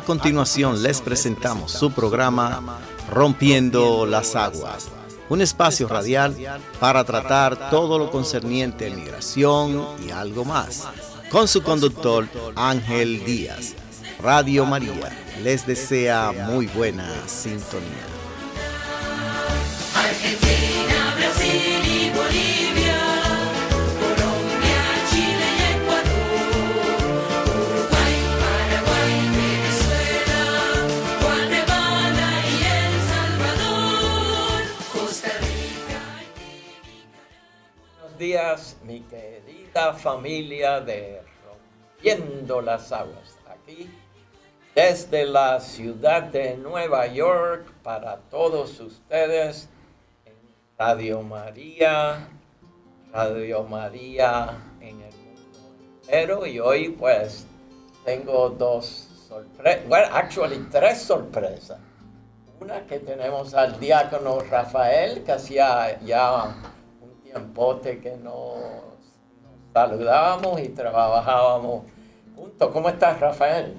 A continuación les presentamos su programa Rompiendo las Aguas, un espacio radial para tratar todo lo concerniente a migración y algo más, con su conductor Ángel Díaz. Radio María les desea muy buena sintonía. Familia de Rompiendo las Aguas. Aquí, desde la ciudad de Nueva York, para todos ustedes, en Radio María, Radio María en el mundo entero. Y hoy, pues, tengo dos sorpresas, bueno, actually, tres sorpresas. Una que tenemos al diácono Rafael, que hacía ya un tiempote que nos saludábamos y trabajábamos juntos. ¿Cómo estás, Rafael?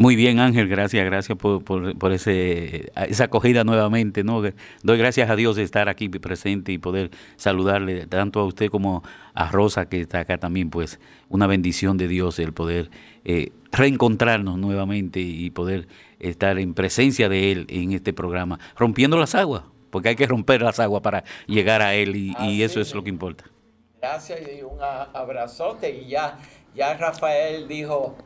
Muy bien, Ángel, gracias, gracias por, por, por ese, esa acogida nuevamente. ¿no? Doy gracias a Dios de estar aquí presente y poder saludarle tanto a usted como a Rosa, que está acá también. Pues una bendición de Dios el poder eh, reencontrarnos nuevamente y poder estar en presencia de Él en este programa, rompiendo las aguas, porque hay que romper las aguas para llegar a Él y, y eso es lo que importa. Gracias y un abrazote. Y ya, ya Rafael dijo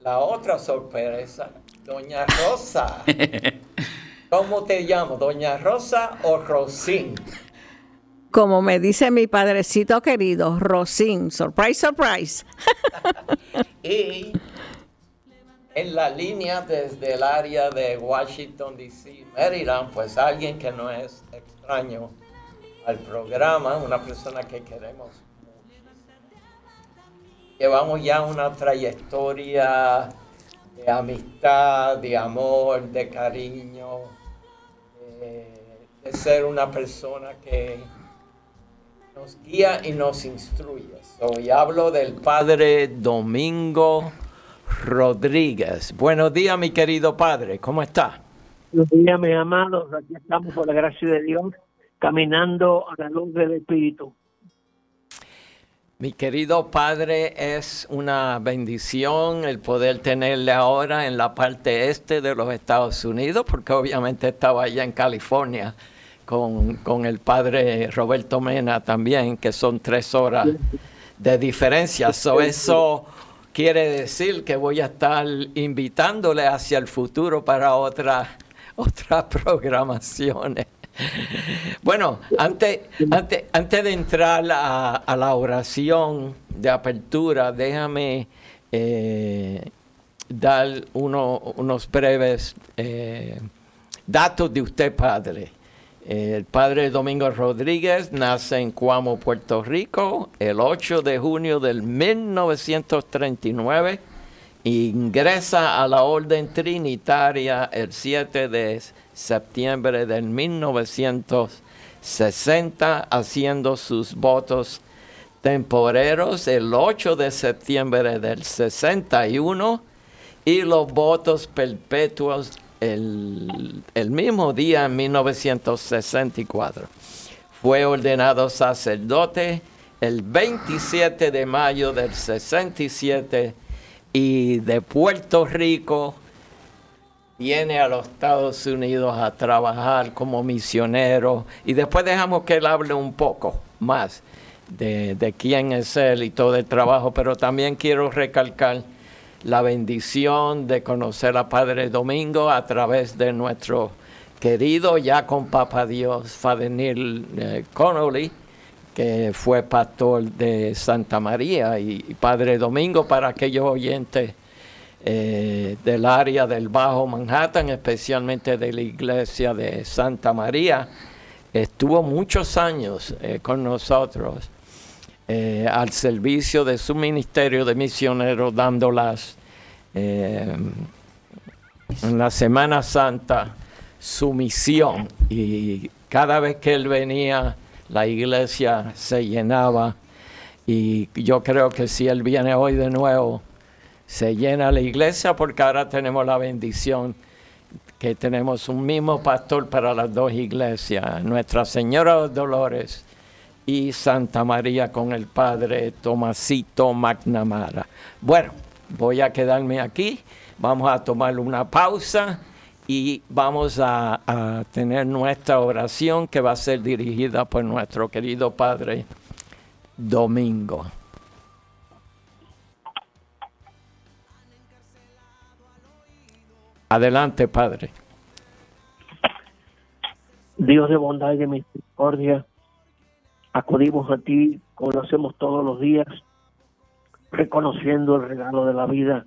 la otra sorpresa, Doña Rosa. ¿Cómo te llamo? ¿Doña Rosa o Rosín? Como me dice mi padrecito querido, Rosín, surprise, surprise. Y en la línea desde el área de Washington, D.C., Maryland, pues alguien que no es extraño al programa, una persona que queremos. Llevamos ya una trayectoria de amistad, de amor, de cariño, de, de ser una persona que nos guía y nos instruye. Hoy hablo del padre Domingo Rodríguez. Buenos días, mi querido padre. ¿Cómo está? Buenos días, mis amados. Aquí estamos por la gracia de Dios, caminando a la luz del Espíritu. Mi querido padre, es una bendición el poder tenerle ahora en la parte este de los Estados Unidos, porque obviamente estaba allá en California con, con el padre Roberto Mena también, que son tres horas de diferencia. So, eso quiere decir que voy a estar invitándole hacia el futuro para otras otras programaciones. Bueno, antes, antes, antes de entrar a, la oración de apertura, déjame eh, dar uno- unos breves eh, datos de usted, padre. El padre Domingo Rodríguez nace en Cuamo, Puerto Rico, el 8 de junio del 1939. Ingresa a la Orden Trinitaria el 7 de septiembre del 1960, haciendo sus votos temporeros el 8 de septiembre del 61 y los votos perpetuos el, el mismo día en 1964. Fue ordenado sacerdote el 27 de mayo del 67 y de Puerto Rico viene a los Estados Unidos a trabajar como misionero. Y después dejamos que él hable un poco más de, quién es él y todo el trabajo, pero también quiero recalcar la bendición de conocer a Padre Domingo a través de nuestro querido ya con Papa Dios, Father Neil eh, Connolly, que fue pastor de Santa María y, Padre Domingo para aquellos oyentes eh, del área del Bajo Manhattan, especialmente de la iglesia de Santa María, estuvo muchos años eh, con nosotros eh, al servicio de su ministerio de misioneros, dándolas en la Semana Santa su misión. Y cada vez que él venía, la iglesia se llenaba. Y yo creo que si él viene hoy de nuevo, se llena la iglesia porque ahora tenemos la bendición que tenemos un mismo pastor para las dos iglesias, Nuestra Señora de Dolores y Santa María con el Padre Tomasito McNamara. Bueno, voy a quedarme aquí, vamos a tomar una pausa y vamos a, tener nuestra oración que va a ser dirigida por nuestro querido Padre Domingo. Adelante, Padre. Dios de bondad y de misericordia, acudimos a ti como lo hacemos todos los días, reconociendo el regalo de la vida,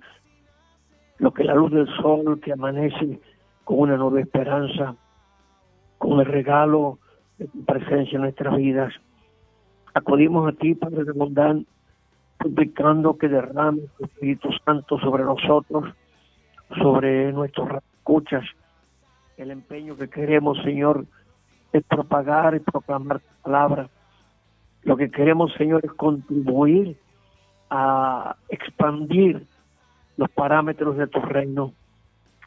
lo que la luz del sol que amanece con una nueva esperanza, con el regalo de tu presencia en nuestras vidas. Acudimos a ti, Padre de bondad, suplicando que derrame tu Espíritu Santo sobre nosotros, sobre nuestros escuchas, el empeño que queremos, Señor, es propagar y proclamar tu palabra. Lo que queremos, Señor, es contribuir a expandir los parámetros de tu reino.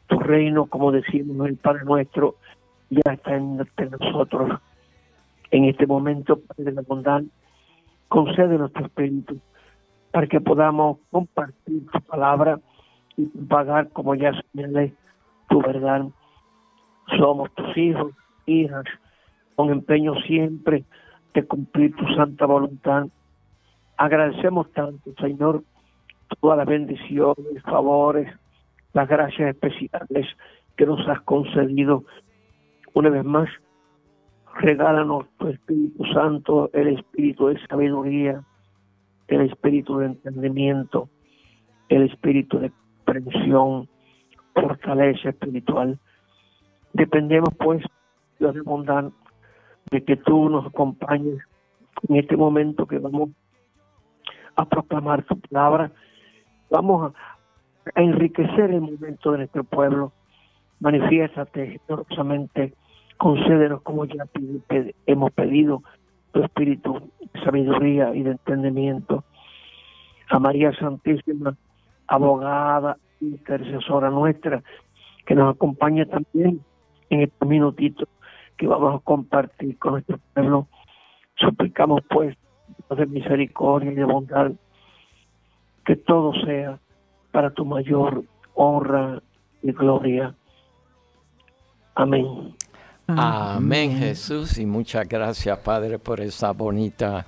Tu reino, como decimos el Padre nuestro, ya está entre nosotros. En este momento, Padre de la bondad, concede nuestro espíritu para que podamos compartir tu palabra y propagar, como ya señalé, tu verdad. Somos tus hijos, hijas, con empeño siempre de cumplir tu santa voluntad. Agradecemos tanto, Señor, todas las bendiciones, favores, las gracias especiales que nos has concedido. Una vez más, regálanos tu Espíritu Santo, el Espíritu de sabiduría, el Espíritu de entendimiento, el Espíritu de comprensión, fortaleza espiritual. Dependemos, pues, Dios de bondad, de que tú nos acompañes en este momento que vamos a proclamar tu palabra. Vamos a, a enriquecer el momento de nuestro pueblo. Manifiéstate generosamente, concédenos como ya hemos pedido tu espíritu de sabiduría y de entendimiento. A María Santísima, abogada, intercesora nuestra, que nos acompañe también en estos minutitos que vamos a compartir con nuestro pueblo. Suplicamos pues de misericordia y de bondad que todo sea para tu mayor honra y gloria. Amén. Amén, Jesús, y muchas gracias, Padre, por esa bonita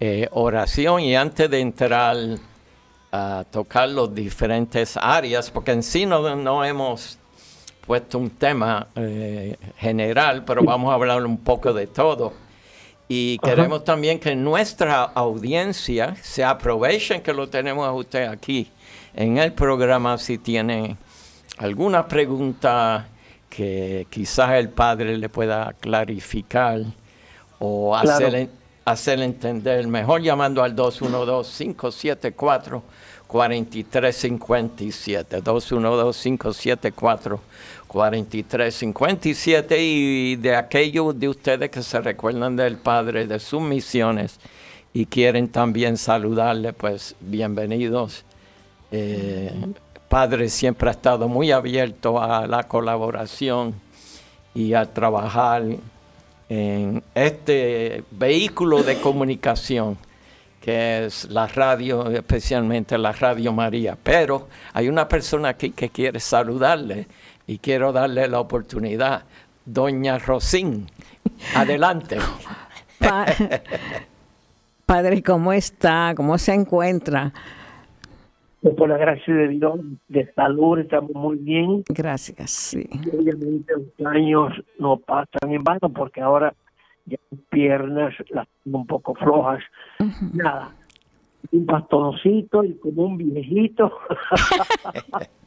eh, oración. Y antes de entrar a tocar las diferentes áreas, porque en sí no, no hemos puesto un tema eh, general, pero vamos a hablar un poco de todo. Y Ajá. queremos también que nuestra audiencia se aprovechen que lo tenemos a usted aquí en el programa si tiene alguna pregunta que quizás el padre le pueda clarificar o Claro. hacer, hacer entender mejor llamando al 212-574-4357. 212-574-4357 y de aquellos de ustedes que se recuerdan del padre, de sus misiones y quieren también saludarle, pues bienvenidos. Eh, Padre siempre ha estado muy abierto a la colaboración y a trabajar en este vehículo de comunicación que es la radio, especialmente la Radio María. Pero hay una persona aquí que quiere saludarle y quiero darle la oportunidad. Doña Rosín, adelante. Pa- Padre, ¿cómo está? ¿Cómo se encuentra? Por la gracia de Dios, de salud, estamos muy bien. Gracias, sí. Y obviamente los años no pasan en vano porque ahora ya mis piernas las tengo un poco flojas. Nada, un bastoncito y como un viejito.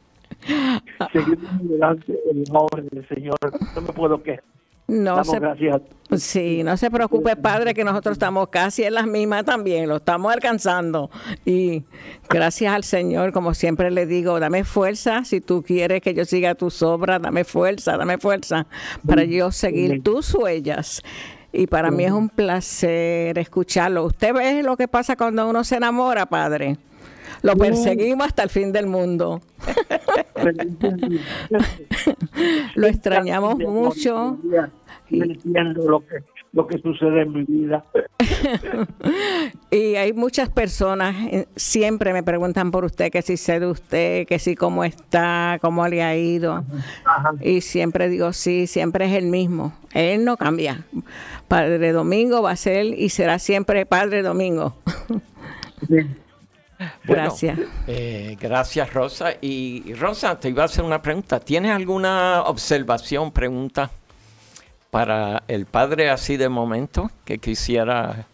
Seguimos adelante en la obra del Señor. No me puedo quejar. No Damos se, gracias sí, no se preocupe, Padre, que nosotros estamos casi en las mismas también, lo estamos alcanzando. Y gracias al Señor, como siempre le digo, dame fuerza, si tú quieres que yo siga tus obras, dame fuerza, dame fuerza para yo seguir tus huellas. Y para mí es un placer escucharlo. Usted ve lo que pasa cuando uno se enamora, Padre. Lo perseguimos hasta el fin del mundo. Lo extrañamos mucho. Entiendo lo que, lo que sucede en mi vida. Y hay muchas personas, eh, siempre me preguntan por usted, que si sé de usted, que si cómo está, cómo le ha ido. Y siempre digo, sí, siempre es el mismo. Él no cambia. Padre Domingo va a ser y será siempre Padre Domingo. Bueno, Gracias. eh, gracias, Rosa. Y Rosa, te iba a hacer una pregunta. ¿Tienes alguna observación, pregunta para el padre así de momento que quisiera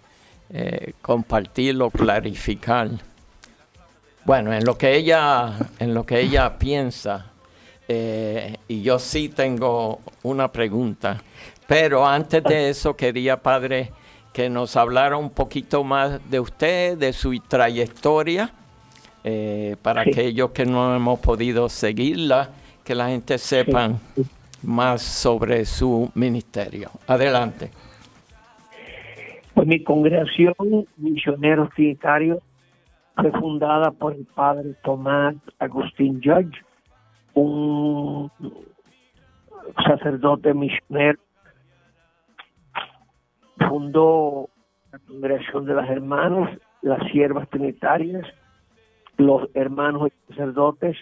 eh, compartir o clarificar? Bueno, en lo que ella, en lo que ella piensa, eh, y yo sí tengo una pregunta, pero antes de eso quería, padre, que nos hablara un poquito más de usted, de su trayectoria, eh, para Sí. aquellos que no hemos podido seguirla, que la gente sepan más sobre su ministerio. Adelante. Pues mi congregación Misioneros Trinitarios fue fundada por el padre Tomás Agustín Judge, un sacerdote misionero. Fundó la congregación de las hermanas, las siervas trinitarias, los hermanos y sacerdotes,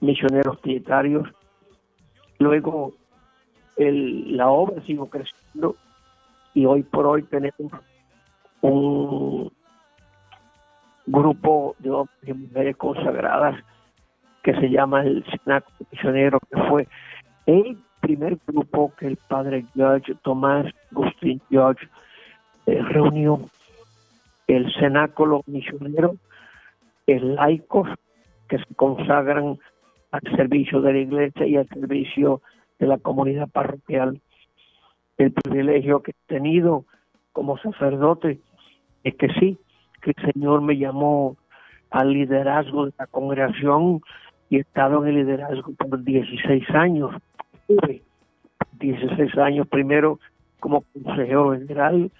misioneros trinitarios. Luego el- la obra siguió creciendo y hoy por hoy tenemos un grupo de hombres y mujeres consagradas que se llama el Cenáculo Misionero, que fue el primer grupo que el padre George Tomás Agustín George eh, reunió. El Cenáculo Misionero es laicos que se consagran al servicio de la iglesia y al servicio de la comunidad parroquial el privilegio que he tenido como sacerdote es que sí, que el Señor me llamó al liderazgo de la congregación y he estado en el liderazgo por 16 años. Tuve 16 años primero como consejero general,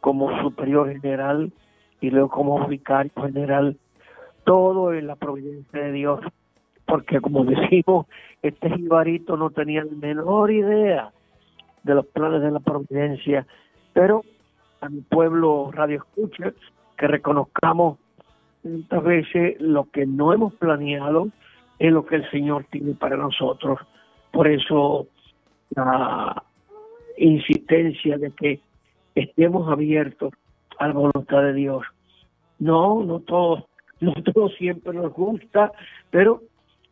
como superior general y luego como vicario general. Todo en la providencia de Dios, porque como decimos, este jibarito no tenía la menor idea de los planes de la providencia, pero a mi pueblo radio escucha que reconozcamos muchas veces lo que no hemos planeado es lo que el Señor tiene para nosotros. Por eso la insistencia de que estemos abiertos a la voluntad de Dios. No, no todo, no todo siempre nos gusta, pero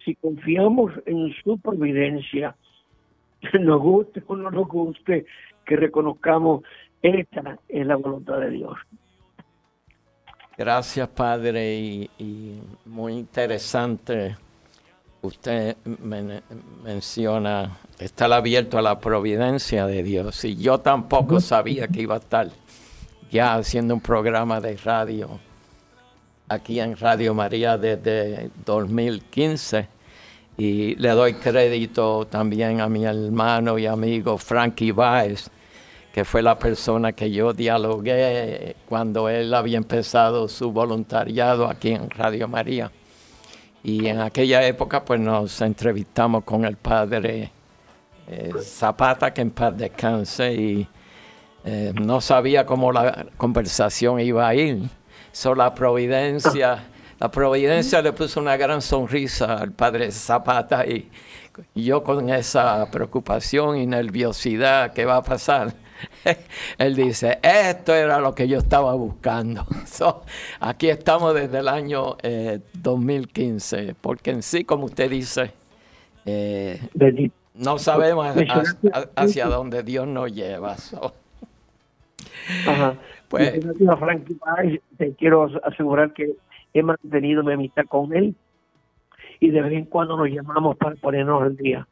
si confiamos en su providencia, nos guste o no nos guste, que reconozcamos esta es la voluntad de Dios. Gracias, padre, y, y muy interesante. Usted men- menciona estar abierto a la providencia de Dios. Y yo tampoco sabía que iba a estar ya haciendo un programa de radio aquí en Radio María desde 2015. Y le doy crédito también a mi hermano y amigo Frankie Baez, que fue la persona que yo dialogué cuando él había empezado su voluntariado aquí en Radio María. Y en aquella época pues nos entrevistamos con el padre eh, Zapata, que en paz descanse, y eh, no sabía cómo la conversación iba a ir. So, la providencia, la providencia le puso una gran sonrisa al padre Zapata y, y yo con esa preocupación y nerviosidad, ¿qué va a pasar? Él dice, esto era lo que yo estaba buscando. So, aquí estamos desde el año eh, 2015, porque en sí, como usted dice, eh, no sabemos hacia dónde Dios nos lleva. So, Ajá. Pues- te quiero asegurar que he mantenido mi amistad con él y de vez en cuando nos llamamos para ponernos al día.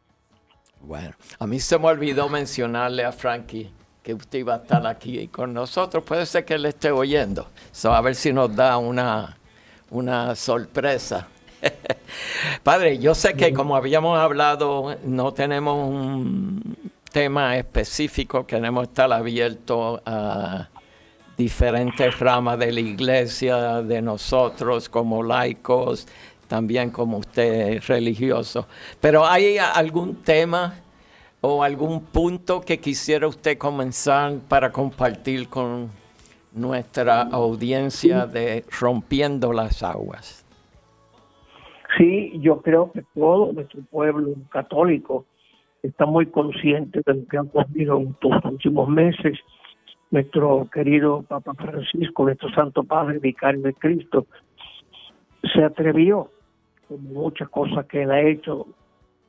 Bueno, a mí se me olvidó mencionarle a Frankie que usted iba a estar aquí con nosotros. Puede ser que él esté oyendo. So, a ver si nos da una, una sorpresa. Padre, yo sé que como habíamos hablado, no tenemos un tema específico, queremos estar abiertos a diferentes ramas de la iglesia, de nosotros como laicos, también como usted religioso. Pero ¿hay algún tema o algún punto que quisiera usted comenzar para compartir con nuestra audiencia de Rompiendo las Aguas? Sí, yo creo que todo nuestro pueblo católico está muy consciente de lo que ha ocurrido en estos últimos meses. Nuestro querido Papa Francisco, nuestro Santo Padre, Vicario de Cristo, se atrevió, como muchas cosas que él ha hecho,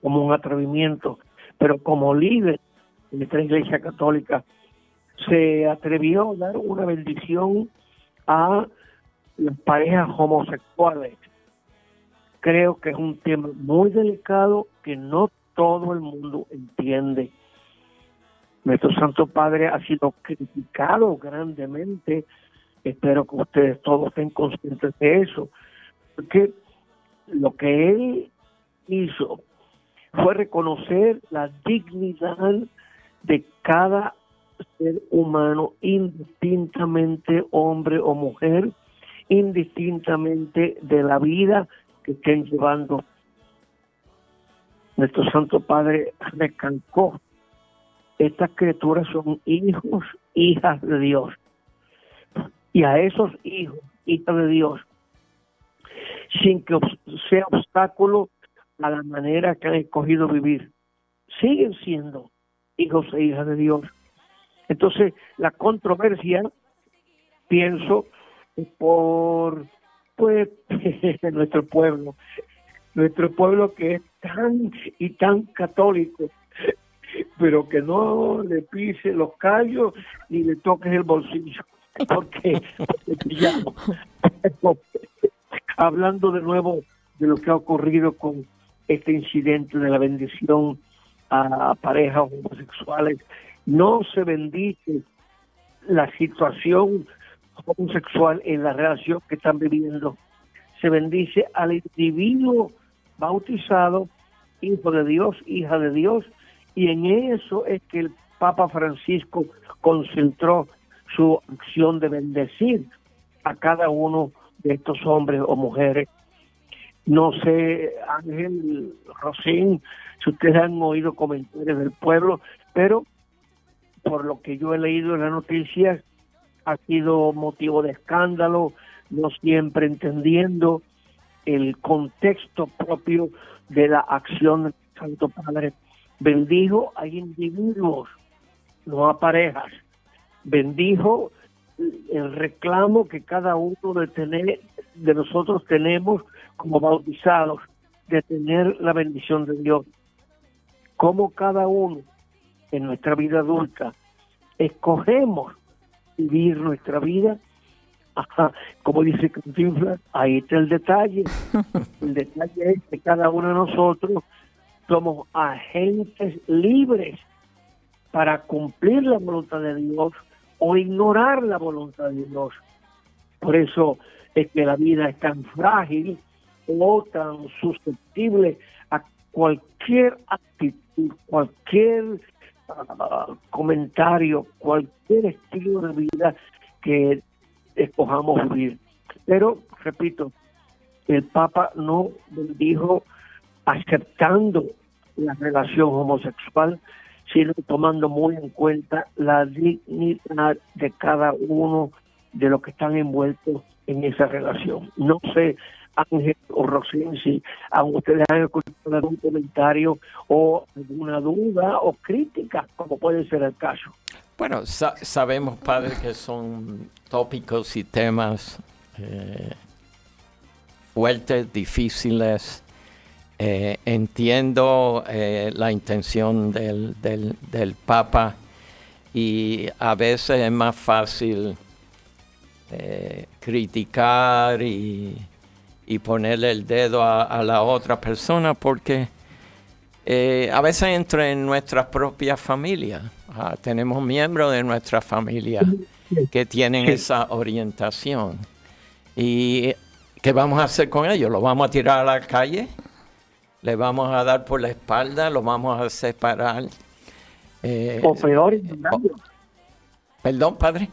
como un atrevimiento, pero como líder de nuestra Iglesia Católica, se atrevió a dar una bendición a las parejas homosexuales. Creo que es un tema muy delicado que no todo el mundo entiende. Nuestro Santo Padre ha sido criticado grandemente. Espero que ustedes todos estén conscientes de eso. Porque lo que él hizo fue reconocer la dignidad de cada ser humano, indistintamente hombre o mujer, indistintamente de la vida que estén llevando. Nuestro Santo Padre recalcó, estas criaturas son hijos, hijas de Dios. Y a esos hijos, hijas de Dios, sin que sea obstáculo a la manera que han escogido vivir, siguen siendo hijos e hijas de Dios. Entonces, la controversia, pienso, es por pues nuestro pueblo, nuestro pueblo que es tan y tan católico, pero que no le pise los callos ni le toques el bolsillo, porque, porque pillamos. Hablando de nuevo de lo que ha ocurrido con este incidente de la bendición a parejas homosexuales, no se bendice la situación homosexual en la relación que están viviendo. Se bendice al individuo bautizado, hijo de Dios, hija de Dios, y en eso es que el Papa Francisco concentró su acción de bendecir a cada uno de estos hombres o mujeres. No sé, Ángel, Rosín, si ustedes han oído comentarios del pueblo, pero por lo que yo he leído en las noticias, ha sido motivo de escándalo, no siempre entendiendo el contexto propio de la acción del Santo Padre. Bendijo a individuos, no a parejas. Bendijo el reclamo que cada uno de, tener, de nosotros tenemos como bautizados, de tener la bendición de Dios. Como cada uno en nuestra vida adulta escogemos vivir nuestra vida, ajá, como dice Cantinflas, ahí está el detalle. el detalle es que cada uno de nosotros somos agentes libres para cumplir la voluntad de Dios o ignorar la voluntad de Dios. Por eso es que la vida es tan frágil o tan susceptible a cualquier actitud, cualquier ah, comentario, cualquier estilo de vida que escojamos vivir. Pero, repito, el Papa no dijo aceptando la relación homosexual, sino tomando muy en cuenta la dignidad de cada uno de los que están envueltos en esa relación. No sé, Ángel o Rosín, si ustedes han escuchado algún comentario o alguna duda o crítica, como puede ser el caso. Bueno, sa- sabemos, padre, que son tópicos y temas eh, fuertes, difíciles. Eh, entiendo eh, la intención del, del, del Papa y a veces es más fácil eh, criticar y, y ponerle el dedo a, a la otra persona porque eh, a veces entre en nuestra propia familia. Ah, tenemos miembros de nuestra familia que tienen esa orientación. ¿Y qué vamos a hacer con ellos? ¿Los vamos a tirar a la calle? ¿Le vamos a dar por la espalda? ¿Los vamos a separar? Eh, O peor, ignorarlo. Perdón, padre.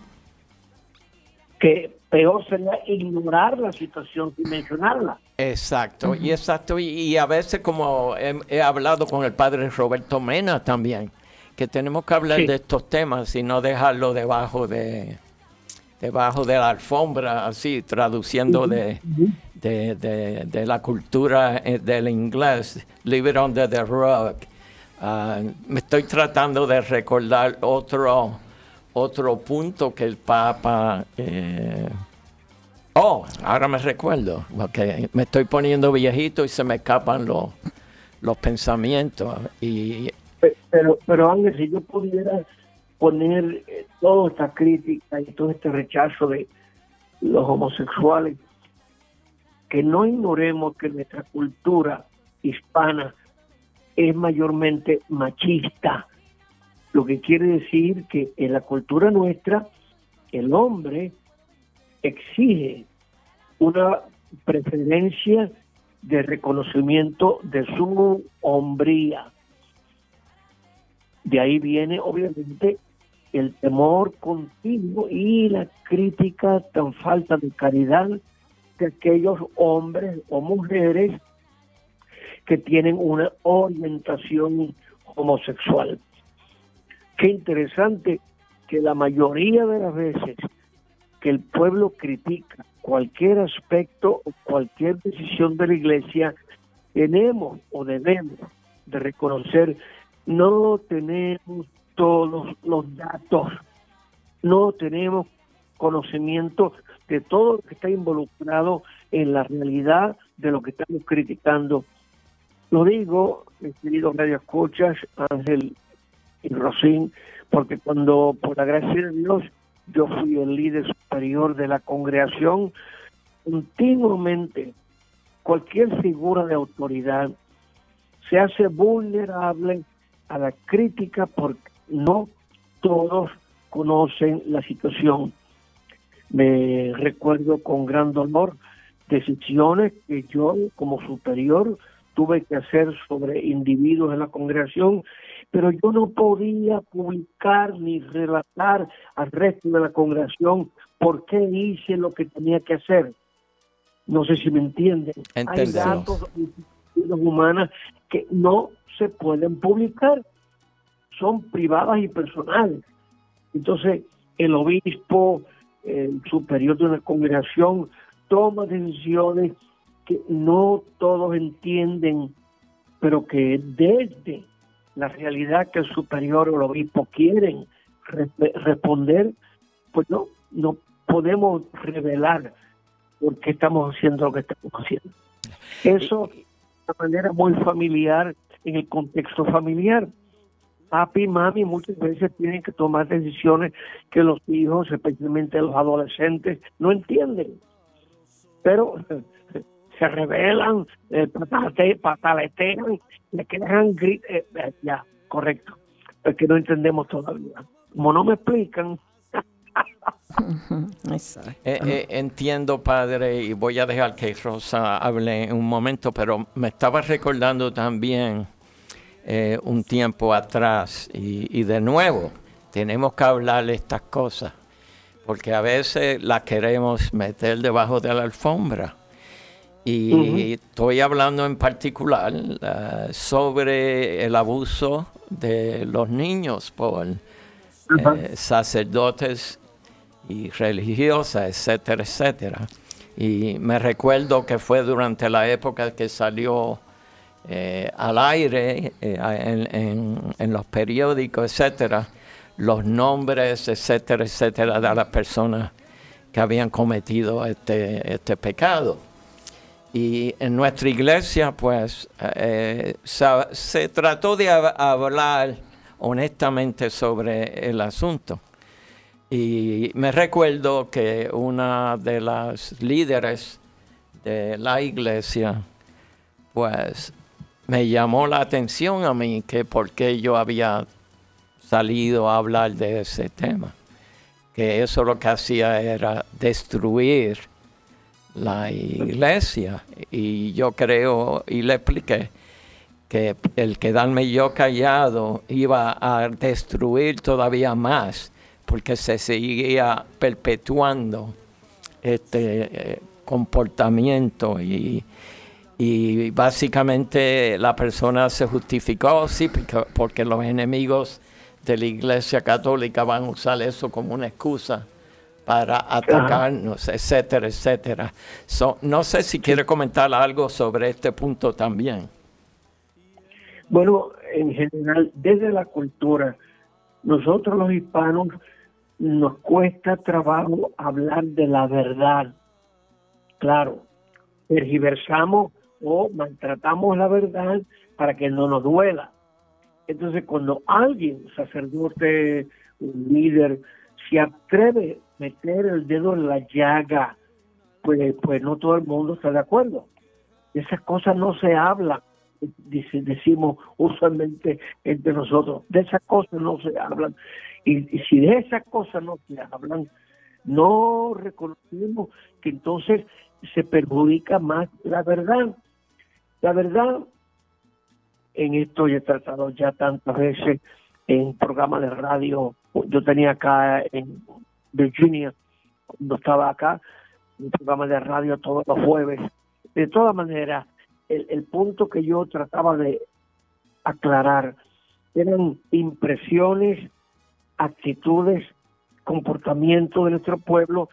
Que peor sería ignorar la situación sin mencionarla. Exacto, y exacto, y, y a veces como he, he hablado con el padre Roberto Mena también, que tenemos que hablar Sí. de estos temas y no dejarlo debajo de debajo de la alfombra, así traduciendo de, de, de- de la cultura eh, del inglés, leave it under the rug. Ah, me estoy tratando de recordar otro otro punto que el Papa eh, Oh, ahora me recuerdo, porque me estoy poniendo viejito y se me escapan los, los pensamientos. Y Pe- Pero, pero Ángel, si yo pudiera poner eh, toda esta crítica y todo este rechazo de los homosexuales, que no ignoremos que nuestra cultura hispana es mayormente machista, lo que quiere decir que en la cultura nuestra el hombre exige una preferencia de reconocimiento de su hombría. De ahí viene, obviamente, el temor continuo y la crítica tan falta de caridad de aquellos hombres o mujeres que tienen una orientación homosexual. Qué interesante que la mayoría de las veces que el pueblo critica cualquier aspecto o cualquier decisión de la iglesia, tenemos o debemos de reconocer, no tenemos todos los datos, no tenemos conocimiento de todo lo que está involucrado en la realidad de lo que estamos criticando. Lo digo, mis queridos radio Ángel y Rosín, porque cuando por la gracia de Dios yo fui el líder superior de la congregación, continuamente cualquier figura de autoridad se hace vulnerable a la crítica porque no todos conocen la situación. Me recuerdo con gran dolor decisiones que yo como superior tuve que hacer sobre individuos en la congregación, pero yo no podía publicar ni relatar al resto de la congregación por qué hice lo que tenía que hacer. No sé si me entienden. Hay datos humanas que no se pueden publicar, son privadas y personales. Entonces, el obispo, el superior de una congregación, toma decisiones que no todos entienden, pero que desde la realidad que el superior o el obispo quieren re- responder, pues no, no podemos revelar por qué estamos haciendo lo que estamos haciendo. Eso de una manera muy familiar en el contexto familiar. Papi y mami muchas veces tienen que tomar decisiones que los hijos, especialmente los adolescentes, no entienden. Pero se rebelan, eh, patate- pataletean, le quejan gri- eh, eh, ya, correcto. Es que no entendemos todavía. Como no me explican. Eh, eh, entiendo, padre, y voy a dejar que Rosa hable en un momento, pero me estaba recordando también eh, un tiempo atrás, y, y de nuevo, tenemos que hablar de estas cosas, porque a veces las queremos meter debajo de la alfombra. Y estoy hablando en particular eh, sobre el abuso de los niños por eh, sacerdotes y religiosas, etcétera, etcétera. Y me recuerdo que fue durante la época que salió eh, al aire eh, en, en- en los periódicos, etcétera, los nombres, etcétera, etcétera, de las personas que habían cometido este, este pecado. Y en nuestra iglesia, pues, eh, se, se trató de hab- hablar honestamente sobre el asunto. Y me recuerdo que una de las líderes de la iglesia, pues, me llamó la atención a mí que por qué yo había salido a hablar de ese tema. Que eso lo que hacía era destruir la iglesia. Y yo creo, y le expliqué, que el quedarme yo callado iba a destruir todavía más, porque se seguía perpetuando este eh, comportamiento y, y básicamente la persona se justificó, sí, porque, porque los enemigos de la Iglesia Católica van a usar eso como una excusa para atacarnos, etcétera, etcétera. So, no sé si quiere comentar algo sobre este punto también. Bueno, en general, desde la cultura, nosotros los hispanos nos cuesta trabajo hablar de la verdad. Claro, tergiversamos o maltratamos la verdad para que no nos duela. Entonces, cuando alguien, un sacerdote, un líder, se atreve meter el dedo en la llaga, pues, pues no todo el mundo está de acuerdo. Esas cosas no se hablan, dice, decimos usualmente entre nosotros. De esas cosas no se hablan. Y, y si de esas cosas no se hablan, no reconocemos que entonces se perjudica más la verdad. La verdad, en esto yo he tratado ya tantas veces en programas de radio. Yo tenía acá en Virginia, cuando estaba acá, un programa de radio todos los jueves. De todas maneras, el, el punto que yo trataba de aclarar eran impresiones, actitudes, comportamientos de nuestro pueblo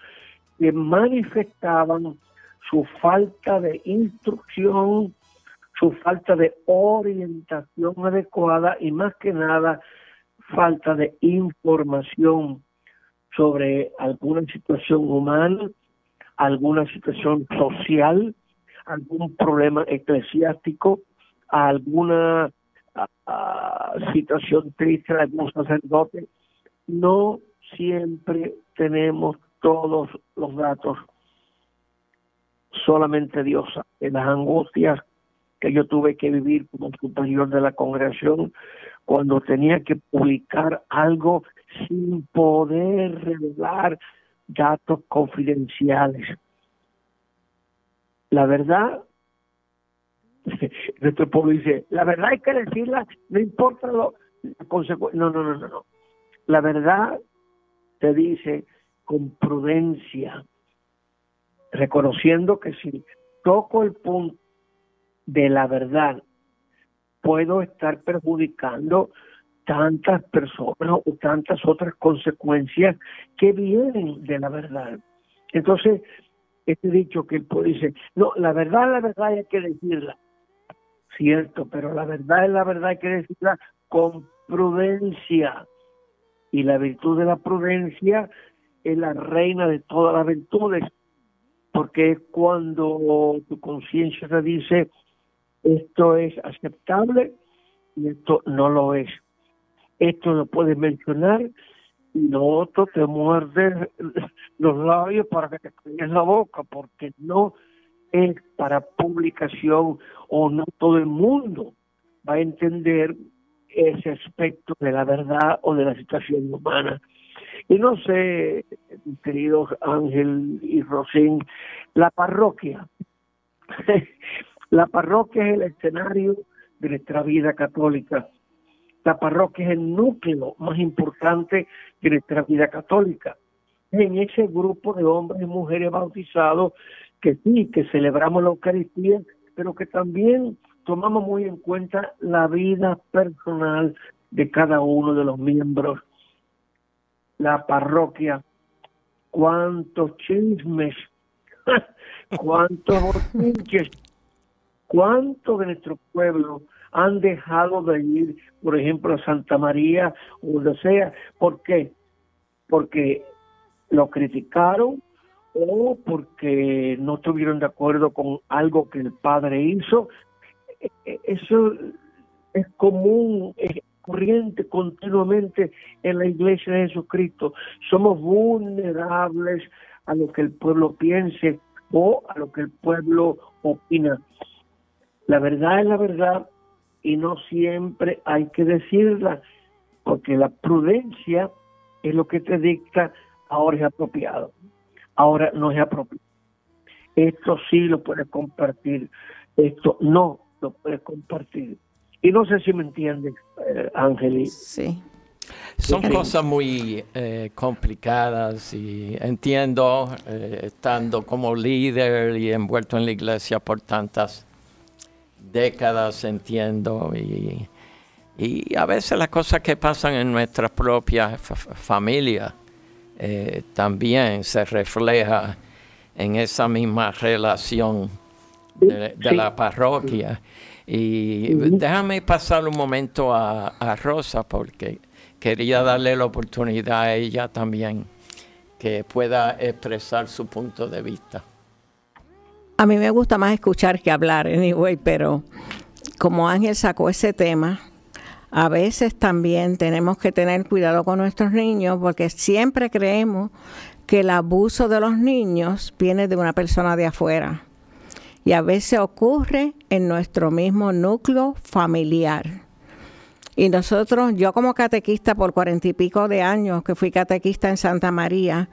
que manifestaban su falta de instrucción, su falta de orientación adecuada y más que nada falta de información sobre alguna situación humana, alguna situación social, algún problema eclesiástico, alguna ah, ah, situación triste de algún sacerdote. No siempre tenemos todos los datos. Solamente Dios en las angustias que yo tuve que vivir como superior de la congregación cuando tenía que publicar algo sin poder revelar datos confidenciales. La verdad, nuestro pueblo dice, la verdad hay que decirla, no importa lo, la consecu- No, no, no, no, no. La verdad te dice con prudencia, reconociendo que si toco el punto de la verdad, puedo estar perjudicando tantas personas o tantas otras consecuencias que vienen de la verdad. Entonces, este dicho que pueblo dice, no, la verdad, la verdad hay que decirla. Cierto, pero la verdad es la verdad hay que decirla con prudencia. Y la virtud de la prudencia es la reina de todas las virtudes, porque es cuando tu conciencia te dice, esto es aceptable y esto no lo es. Esto lo puedes mencionar y lo te muerde los labios para que te calles la boca, porque no es para publicación o no todo el mundo va a entender ese aspecto de la verdad o de la situación humana. Y no sé, queridos Ángel y Rosín, la parroquia. la parroquia es el escenario de nuestra vida católica. La parroquia es el núcleo más importante de nuestra vida católica. En ese grupo de hombres y mujeres bautizados que sí, que celebramos la Eucaristía, pero que también tomamos muy en cuenta la vida personal de cada uno de los miembros. La parroquia, cuántos chismes, cuántos bochinches, cuántos de nuestro pueblo han dejado de ir, por ejemplo, a Santa María o donde sea. ¿Por qué? Porque lo criticaron o porque no estuvieron de acuerdo con algo que el padre hizo. E- e- Eso es común, es corriente continuamente en la iglesia de Jesucristo. Somos vulnerables a lo que el pueblo piense o a lo que el pueblo opina. La verdad es la verdad y no siempre hay que decirla, porque la prudencia es lo que te dicta ahora es apropiado, ahora no es apropiado. Esto sí lo puedes compartir, esto no lo puedes compartir. Y no sé si me entiendes, eh, Ángel. Sí. Son Sí. cosas muy eh, complicadas y entiendo, eh, estando como líder y envuelto en la iglesia por tantas décadas, entiendo, y, y a veces las cosas que pasan en nuestra propia fa- fa- familia eh, también se refleja en esa misma relación de, de la parroquia. Y déjame pasar un momento a, a Rosa porque quería darle la oportunidad a ella también que pueda expresar su punto de vista. A mí me gusta más escuchar que hablar, anyway, pero como Ángel sacó ese tema, a veces también tenemos que tener cuidado con nuestros niños porque siempre creemos que el abuso de los niños viene de una persona de afuera. Y a veces ocurre en nuestro mismo núcleo familiar. Y nosotros, yo como catequista por cuarenta y pico de años, que fui catequista en Santa María,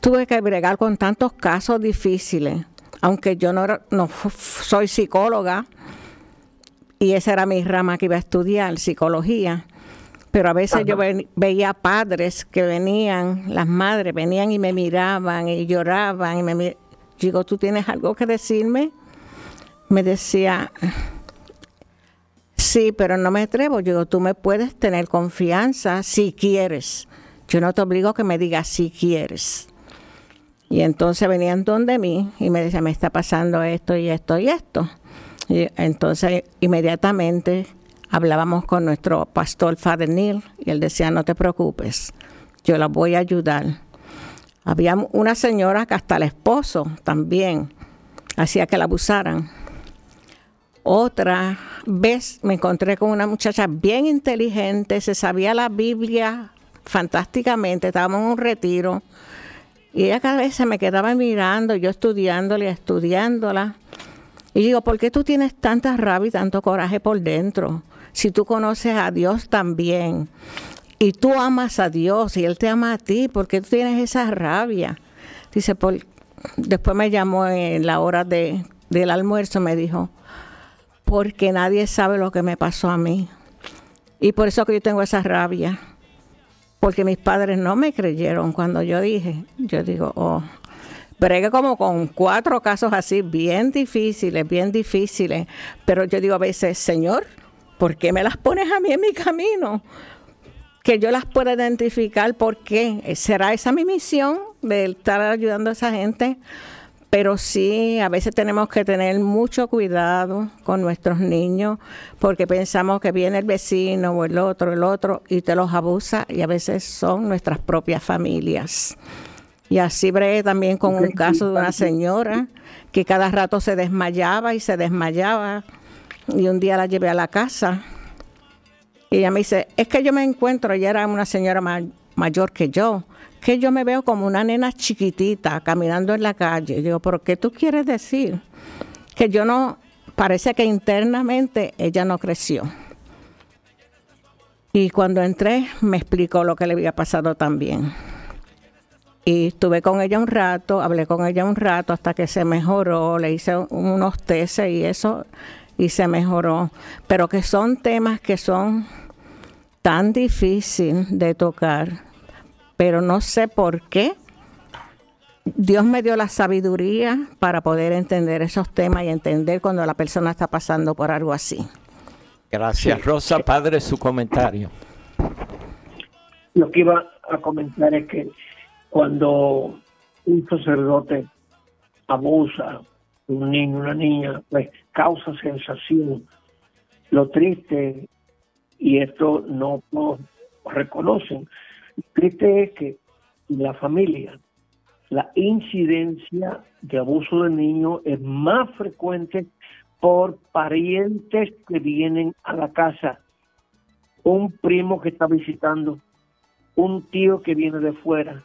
tuve que bregar con tantos casos difíciles, aunque yo no, soy psicóloga, y esa era mi rama que iba a estudiar, psicología. Pero a veces yo veía padres que venían, las madres venían y me miraban y lloraban y me digo, ¿tú tienes algo que decirme? Me decía, Sí, pero no me atrevo. Yo digo, tú me puedes tener confianza si quieres. Yo no te obligo a que me digas si quieres. Y entonces venían donde mí y me decían, me está pasando esto y esto y esto. Y entonces inmediatamente hablábamos con nuestro pastor Father Neil y él decía, no te preocupes, yo la voy a ayudar. Había una señora que hasta el esposo también hacía que la abusaran. Otra vez me encontré con una muchacha bien inteligente, se sabía la Biblia fantásticamente, estábamos en un retiro y ella cada vez se me quedaba mirando, yo estudiándola y estudiándola. Y digo, ¿por qué tú tienes tanta rabia y tanto coraje por dentro? Si tú conoces a Dios también y tú amas a Dios y Él te ama a ti, ¿por qué tú tienes esa rabia? Dice, por... después me llamó en la hora de, del almuerzo, me dijo, porque nadie sabe lo que me pasó a mí. Y por eso que yo tengo esa rabia. Porque mis padres no me creyeron cuando yo dije. Yo digo, oh. Bregué como con cuatro casos así, bien difíciles, bien difíciles. Pero yo digo a veces, Señor, ¿por qué me las pones a mí en mi camino? Que yo las pueda identificar, ¿por qué? ¿Será esa mi misión de estar ayudando a esa gente? Pero sí, a veces tenemos que tener mucho cuidado con nuestros niños porque pensamos que viene el vecino o el otro, el otro y te los abusa y a veces son nuestras propias familias. Y así bregué también con un caso de una señora que cada rato se desmayaba y se desmayaba y un día la llevé a la casa y ella me dice, es que yo me encuentro, ella era una señora ma- mayor que yo, que yo me veo como una nena chiquitita caminando en la calle. Digo, ¿pero qué tú quieres decir? Que yo no, parece que internamente ella no creció. Y cuando entré me explicó lo que le había pasado también. Y estuve con ella un rato, hablé con ella un rato hasta que se mejoró, le hice unos tesis y eso, y se mejoró. Pero que son temas que son tan difíciles de tocar, pero no sé por qué. Dios me dio la sabiduría para poder entender esos temas y entender cuando la persona está pasando por algo así. Gracias, Rosa. Padre, su comentario. Lo que iba a comentar es que cuando un sacerdote abusa de un niño, una niña, pues causa sensación. Lo triste, y esto no lo reconocen, triste es que la familia, la incidencia de abuso de niños es más frecuente por parientes que vienen a la casa. Un primo que está visitando, un tío que viene de fuera.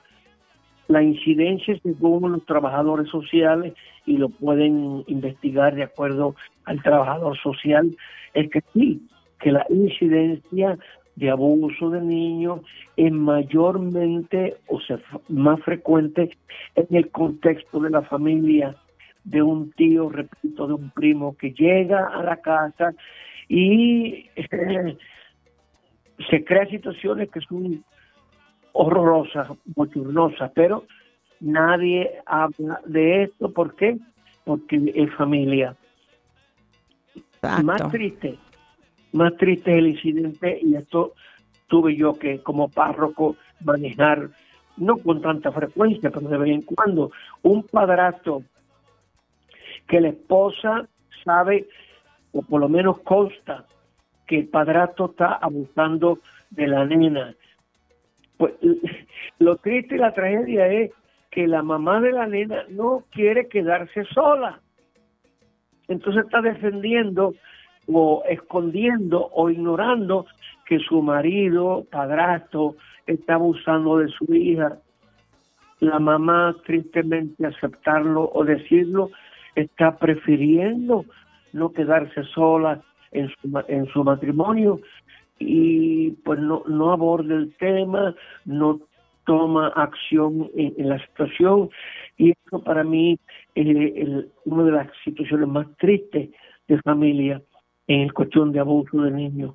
La incidencia, según los trabajadores sociales, y lo pueden investigar de acuerdo al trabajador social, es que sí, que la incidencia de abuso de niños es mayormente, o sea, más frecuente en el contexto de la familia, de un tío, repito, de un primo que llega a la casa y se crean situaciones que son horrorosas, bochornosas, pero nadie habla de esto. ¿Por qué? Porque es familia. Más triste, más triste es el incidente y esto tuve yo que como párroco manejar, no con tanta frecuencia, pero de vez en cuando, un padrastro que la esposa sabe, o por lo menos consta, que el padrastro está abusando de la nena. Pues lo triste y la tragedia es que la mamá de la nena no quiere quedarse sola. Entonces está defendiendo o escondiendo o ignorando que su marido, padrastro, está abusando de su hija. La mamá, tristemente, aceptarlo o decirlo, está prefiriendo no quedarse sola en su, en su matrimonio y pues no, no aborda el tema, no toma acción en, la situación y eso para mí es el- una de las situaciones más tristes de familia en cuestión de abuso de niños.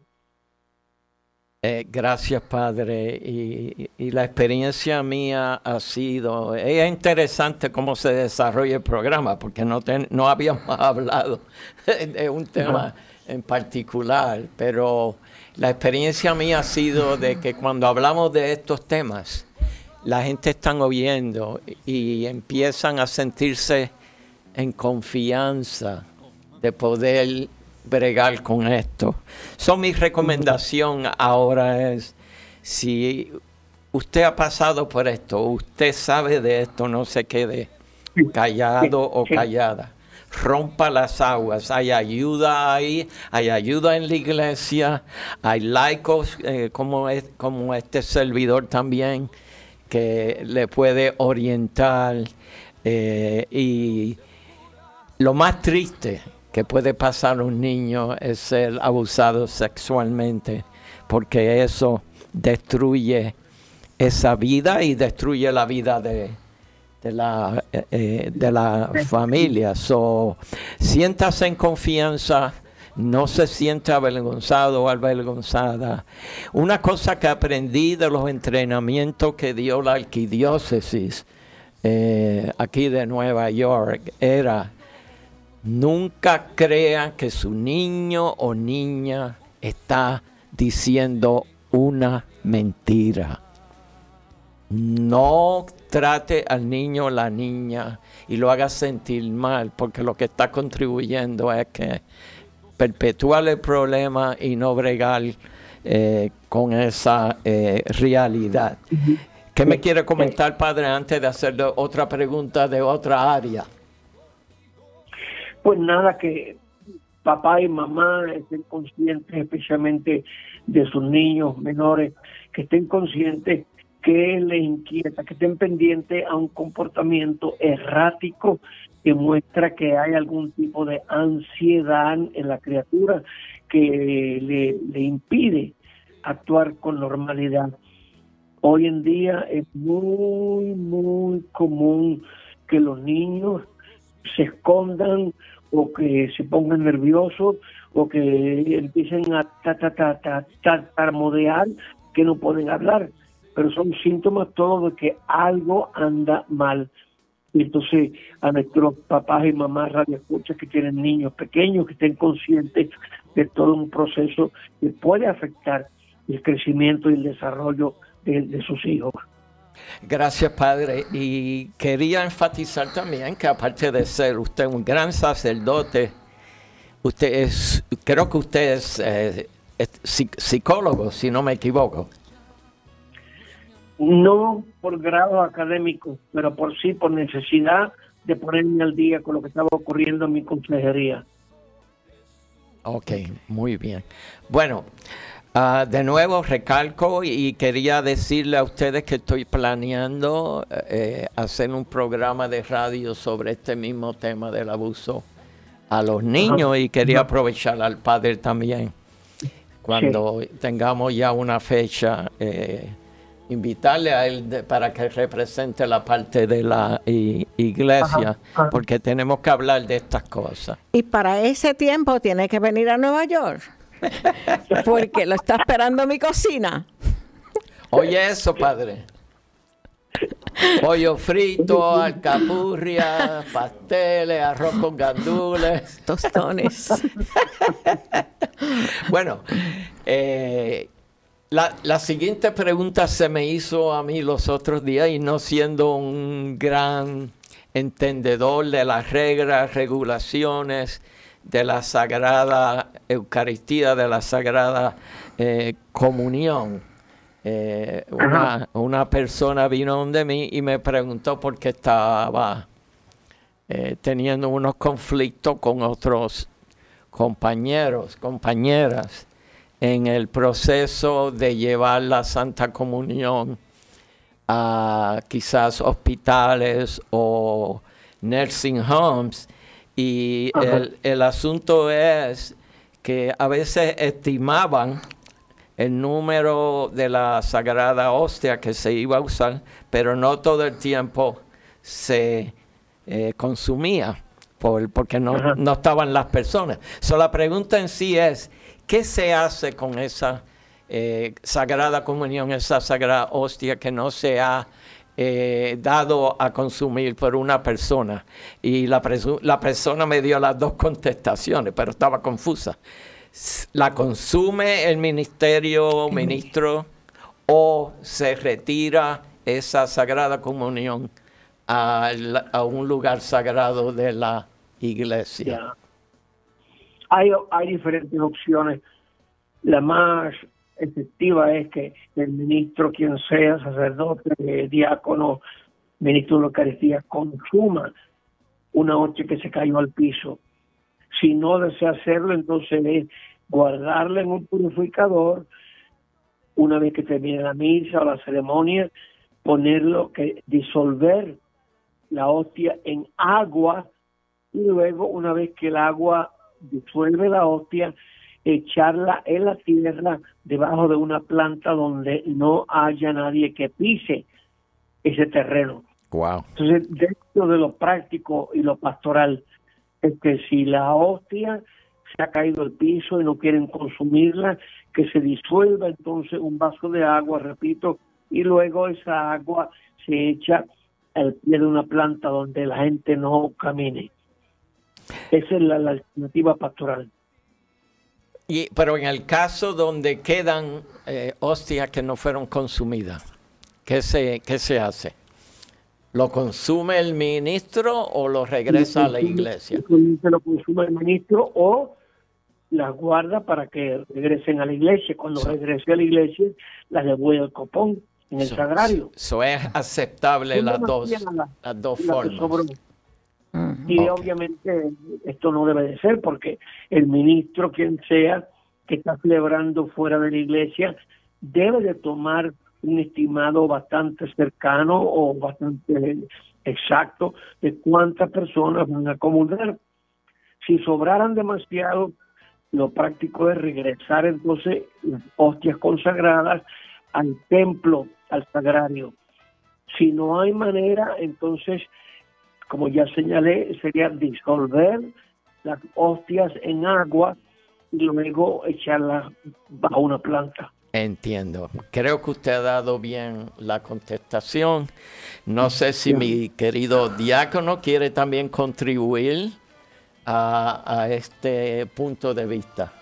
Eh, gracias, Padre. Y, y la experiencia mía ha sido, es interesante cómo se desarrolla el programa, porque no, ten- no habíamos hablado de un tema en particular, pero la experiencia mía ha sido de que cuando hablamos de estos temas, la gente está oyendo y empiezan a sentirse en confianza de poder bregar con esto. So, mi recomendación ahora es, si usted ha pasado por esto, usted sabe de esto, no se quede callado o callada. Rompa las aguas. Hay ayuda ahí, hay ayuda en la iglesia, hay laicos eh, como, es- como este servidor también que le puede orientar eh, y lo más triste que puede pasar un niño es ser abusado sexualmente, porque eso destruye esa vida y destruye la vida de, de la, eh, eh, de la familia. So, siéntase en confianza, no se sienta avergonzado o avergonzada. Una cosa que aprendí de los entrenamientos que dio la arquidiócesis eh, aquí de Nueva York era nunca crea que su niño o niña está diciendo una mentira. No trate al niño o la niña y lo haga sentir mal, porque lo que está contribuyendo es que perpetuar el problema y no bregar eh, con esa eh, realidad. ¿Qué me quiere comentar, padre, antes de hacerle otra pregunta de otra área? Pues nada, que papá y mamá estén conscientes especialmente de sus niños menores, que estén conscientes que les inquieta, que estén pendientes a un comportamiento errático que muestra que hay algún tipo de ansiedad en la criatura que le, le impide actuar con normalidad. Hoy en día es muy, muy común que los niños se escondan o que se pongan nerviosos o que empiecen a ta, ta, ta, ta, tartamudear que no pueden hablar, pero son síntomas todos de que algo anda mal. Y entonces a nuestros papás y mamás radioescuchas que tienen niños pequeños, que estén conscientes de todo un proceso que puede afectar el crecimiento y el desarrollo de, de sus hijos. Gracias, Padre. Y quería enfatizar también que aparte de ser usted un gran sacerdote, usted es, creo que usted es, eh, es psicólogo, si no me equivoco. no por grado académico, pero por sí, por necesidad de ponerme al día con lo que estaba ocurriendo en mi consejería. Ok, muy bien. Bueno, ah, de nuevo recalco y quería decirle a ustedes que estoy planeando eh, hacer un programa de radio sobre este mismo tema del abuso a los niños y quería aprovechar al padre también. Cuando tengamos ya una fecha, eh, invitarle a él de- para que represente la parte de la i- iglesia, Ajá, ajá. porque tenemos que hablar de estas cosas. Y para ese tiempo tiene que venir a Nueva York. Porque lo está esperando mi cocina. Oye eso, padre. Pollo frito, alcapurria, pasteles, arroz con gandules. Tostones. Bueno, eh, la, la siguiente pregunta se me hizo a mí los otros días y no siendo un gran entendedor de las reglas, regulaciones de la Sagrada Eucaristía, de la Sagrada eh, Comunión. Eh, una, una persona vino donde mí y me preguntó por qué estaba eh, teniendo unos conflictos con otros compañeros, compañeras, en el proceso de llevar la Santa Comunión a quizás hospitales o nursing homes. Y el, el asunto es que a veces estimaban el número de la sagrada hostia que se iba a usar, pero no todo el tiempo se eh, consumía por- porque no, no estaban las personas. So, la pregunta en sí es, ¿qué se hace con esa eh, sagrada comunión, esa sagrada hostia que no se ha eh, dado a consumir por una persona? Y la, la persona me dio las dos contestaciones, pero estaba confusa. ¿La consume el ministerio, ministro, o se retira esa sagrada comunión al- a un lugar sagrado de la iglesia? Hay, hay diferentes opciones. La más efectiva es que el ministro, quien sea, sacerdote, diácono, ministro de la Eucaristía, consuma una hostia que se cayó al piso. Si no desea hacerlo, entonces es guardarla en un purificador una vez que termine la misa o la ceremonia, ponerlo, que disolver la hostia en agua y luego una vez que el agua disuelve la hostia, echarla en la tierra debajo de una planta donde no haya nadie que pise ese terreno. Wow. Entonces, dentro de lo práctico y lo pastoral, es que si la hostia se ha caído al piso y no quieren consumirla, que se disuelva entonces un vaso de agua, repito, y luego esa agua se echa al pie de una planta donde la gente no camine. Esa es la, la alternativa pastoral. Y, pero en el caso donde quedan eh, hostias que no fueron consumidas, ¿qué se, ¿qué se hace? ¿Lo consume el ministro o lo regresa a la iglesia? Se lo consume el ministro o las guarda para que regresen a la iglesia. Cuando Sí. regrese a la iglesia, las devuelve al copón en el So- sagrario. so es aceptable las dos, las dos las formas. Y obviamente esto no debe de ser porque el ministro, quien sea, que está celebrando fuera de la iglesia, debe de tomar un estimado bastante cercano o bastante exacto de cuántas personas van a comulgar. Si sobraran demasiado, lo práctico es regresar entonces las hostias consagradas al templo, al sagrario. Si no hay manera, entonces como ya señalé, sería disolver las hostias en agua y luego echarlas bajo una planta. Entiendo. Creo que usted ha dado bien la contestación. No sé si mi querido diácono quiere también contribuir a, a este punto de vista.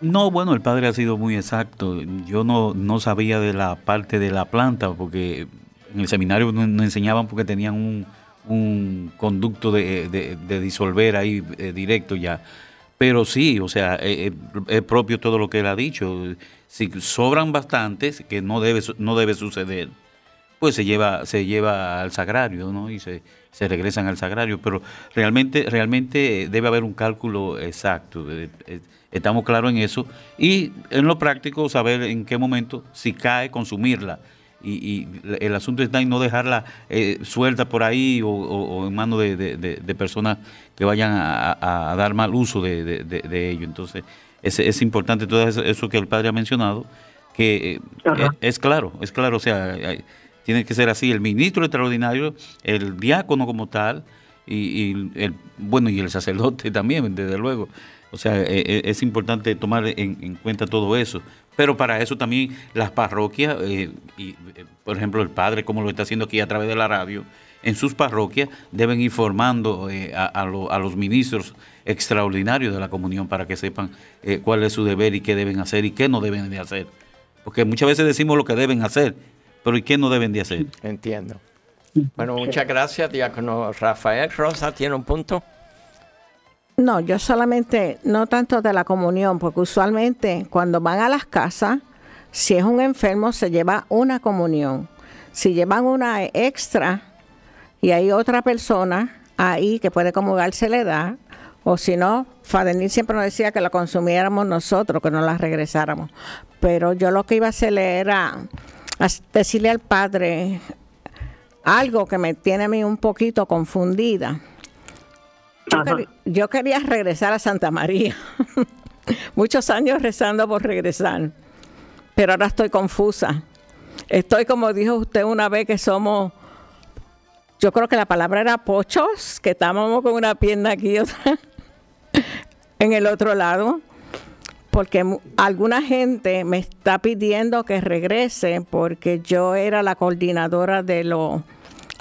No, bueno, el padre ha sido muy exacto. Yo no, no sabía de la parte de la planta, porque en el seminario no, no enseñaban porque tenían un, un conducto de, de- de disolver ahí eh, directo ya. Pero sí, o sea, eh, eh, es propio todo lo que él ha dicho. Si sobran bastantes, que no debe, no debe suceder, pues se lleva, se lleva al sagrario, ¿no? Y se, se regresan al sagrario. Pero realmente, realmente debe haber un cálculo exacto. eh, eh, Estamos claros en eso. Y en lo práctico, saber en qué momento, si cae, consumirla. Y, y el asunto está en no dejarla eh, suelta por ahí o, o- o en manos de, de- de- de personas que vayan a, dar mal uso de, ello. Entonces, es, es importante todo eso, eso que el padre ha mencionado, que eh, es, es claro, es claro, o sea, hay- tiene que ser así, el ministro extraordinario, el diácono como tal, y, y el, bueno, y el sacerdote también, desde luego. O sea, eh, eh, es importante tomar en, en cuenta todo eso. Pero para eso también las parroquias, eh, y, eh, por ejemplo, el padre, como lo está haciendo aquí a través de la radio, en sus parroquias deben ir formando eh, a, a lo- a los ministros extraordinarios de la comunión para que sepan eh, cuál es su deber y qué deben hacer y qué no deben de hacer. Porque muchas veces decimos lo que deben hacer, pero ¿y qué no deben de hacer? Entiendo. Bueno, muchas gracias, diácono Rafael. Rosa, ¿tiene un punto? No, yo solamente, no tanto de la comunión, porque usualmente cuando van a las casas, si es un enfermo, se lleva una comunión. Si llevan una extra y hay otra persona ahí que puede comulgar, se le da. O si no, Fadenil siempre nos decía que la consumiéramos nosotros, que no la regresáramos. Pero yo lo que iba a hacer era decirle al padre algo que me tiene a mí un poquito confundida. Yo, quería, yo quería regresar a Santa María. Muchos años rezando por regresar. Pero ahora estoy confusa. Estoy como dijo usted una vez que somos, yo creo que la palabra era pochos, que estábamos con una pierna aquí y otra en el otro lado. Porque alguna gente me está pidiendo que regrese porque yo era la coordinadora de, lo,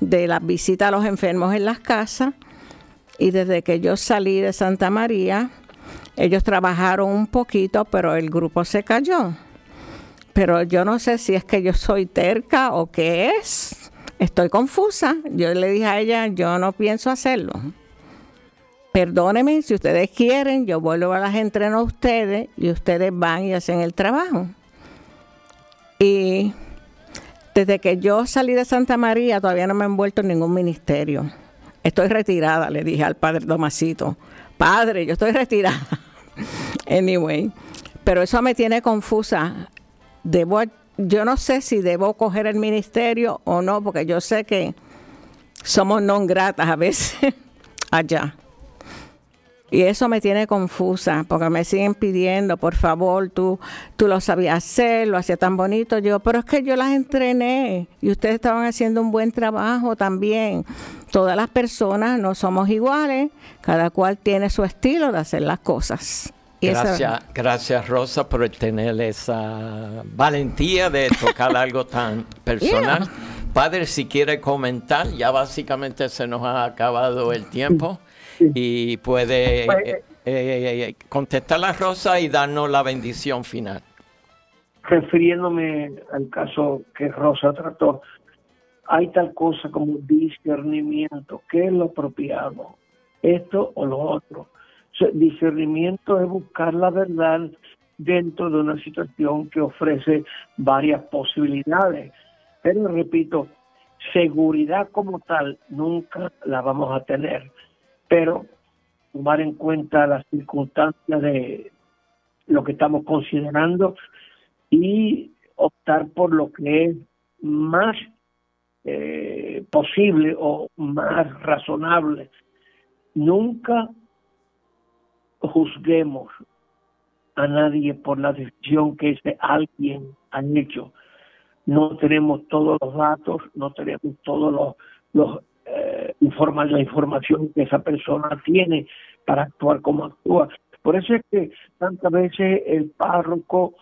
de las visitas a los enfermos en las casas. Y desde que yo salí de Santa María, ellos trabajaron un poquito, pero el grupo se cayó. Pero yo no sé si es que yo soy terca o qué es. Estoy confusa. Yo le dije a ella, yo no pienso hacerlo. Perdónenme, si ustedes quieren, yo vuelvo a las entreno a ustedes y ustedes van y hacen el trabajo. Y desde que yo salí de Santa María todavía no me he envuelto en ningún ministerio. Estoy retirada, le dije al padre Tomasito. Padre, yo estoy retirada. anyway, pero eso me tiene confusa. Debo, yo no sé si debo coger el ministerio o no, porque yo sé que somos non gratas a veces allá. Y eso me tiene confusa, porque me siguen pidiendo, por favor, tú, tú lo sabías hacer, lo hacía tan bonito. Yo, pero es que yo las entrené y ustedes estaban haciendo un buen trabajo también. Todas las personas no somos iguales, cada cual tiene su estilo de hacer las cosas. Y Gracias, gracias Rosa por tener esa valentía de tocar algo tan personal. Padre, si quiere comentar, ya básicamente se nos ha acabado el tiempo y puede Pues, eh, eh, eh, contestar a Rosa y darnos la bendición final. refiriéndome al caso que Rosa trató, hay tal cosa como discernimiento. ¿Qué es lo apropiado? ¿Esto o lo otro? O sea, discernimiento es buscar la verdad dentro de una situación que ofrece varias posibilidades. Pero repito, seguridad como tal nunca la vamos a tener. Pero tomar en cuenta las circunstancias de lo que estamos considerando y optar por lo que es más eh, posible o más razonable. Nunca juzguemos a nadie por la decisión que ese alguien ha hecho. No tenemos todos los datos, no tenemos todos los, los informa- la información que esa persona tiene para actuar como actúa. Por eso es que tantas veces el párroco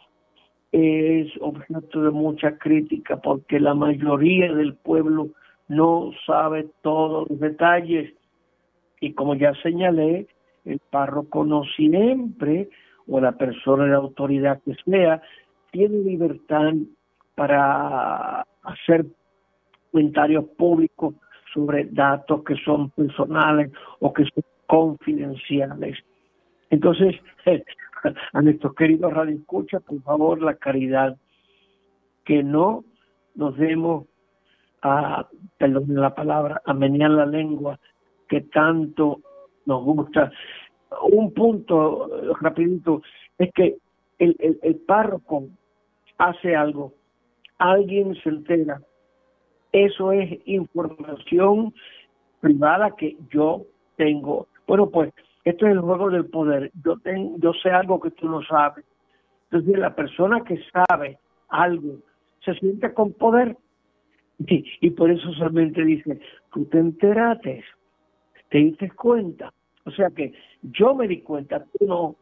es objeto de mucha crítica porque la mayoría del pueblo no sabe todos los detalles y como ya señalé, el párroco no siempre o la persona de autoridad que sea tiene libertad para hacer comentarios públicos sobre datos que son personales o que son confidenciales. Entonces, a nuestros queridos radioescuchas, por favor, la caridad, que no nos demos a, perdón la palabra, a menear la lengua que tanto nos gusta. Un punto eh, rapidito es que el, el, el párroco hace algo, alguien se entera, eso es información privada que yo tengo. Bueno, pues esto es el juego del poder. Yo tengo, yo sé algo que tú no sabes. Entonces la persona que sabe algo se siente con poder y, por eso solamente dice, tú te enteraste, te diste cuenta. O sea que yo me di cuenta, tú no,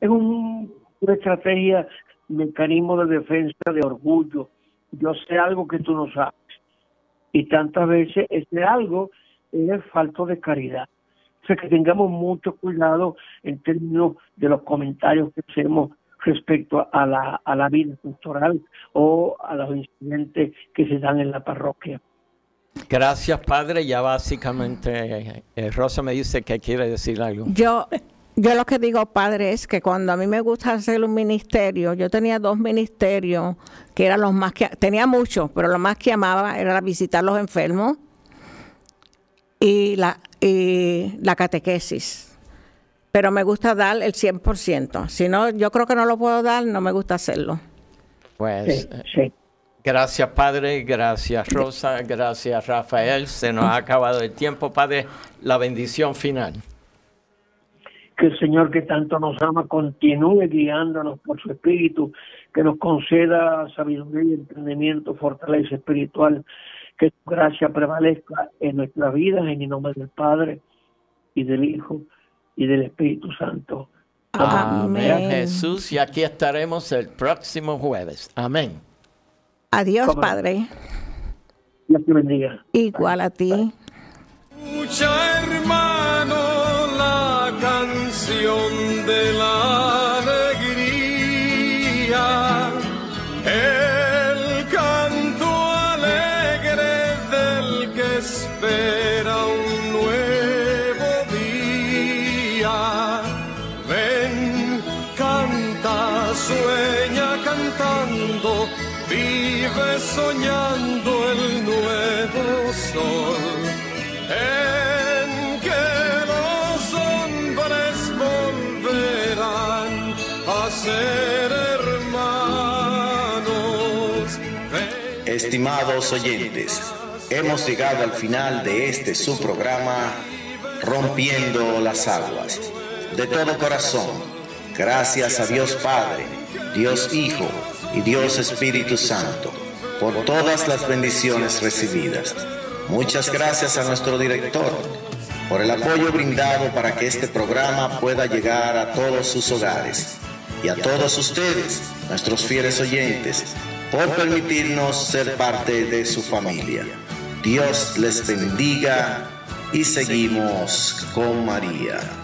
es un- una estrategia, mecanismo de defensa, de orgullo. Yo sé algo que tú no sabes. Y tantas veces ese algo es falto de caridad. O sea que tengamos mucho cuidado en términos de los comentarios que hacemos respecto a la, a la vida cultural o a los incidentes que se dan en la parroquia. Gracias, Padre. Ya básicamente eh, Rosa me dice que quiere decir algo. Yo, yo lo que digo, padre, es que cuando a mí me gusta hacer un ministerio, yo tenía dos ministerios que eran los más que, tenía muchos, pero lo más que amaba era visitar los enfermos y la, y la catequesis. Pero me gusta dar el 100%. Si no, yo creo que no lo puedo dar, no me gusta hacerlo. Pues Sí, eh, sí. gracias, Padre. Gracias, Rosa. Gracias, Rafael. Se nos ha acabado el tiempo, Padre. La bendición final. Que el Señor que tanto nos ama continúe guiándonos por su Espíritu, que nos conceda sabiduría y entendimiento, fortaleza espiritual, que su gracia prevalezca en nuestras vidas, en el nombre del Padre y del Hijo y del Espíritu Santo. Amén. Jesús. Y aquí estaremos el próximo jueves. Amén. Adiós, no. padre. Dios te bendiga. Igual a ti. Escucha hermano la canción de la Estimados oyentes, hemos llegado al final de este su programa Rompiendo las Aguas. De todo corazón, gracias a Dios Padre, Dios Hijo y Dios Espíritu Santo por todas las bendiciones recibidas. Muchas gracias a nuestro director por el apoyo brindado para que este programa pueda llegar a todos sus hogares y a todos ustedes, nuestros fieles oyentes, por permitirnos ser parte de su familia. Dios les bendiga y seguimos con María.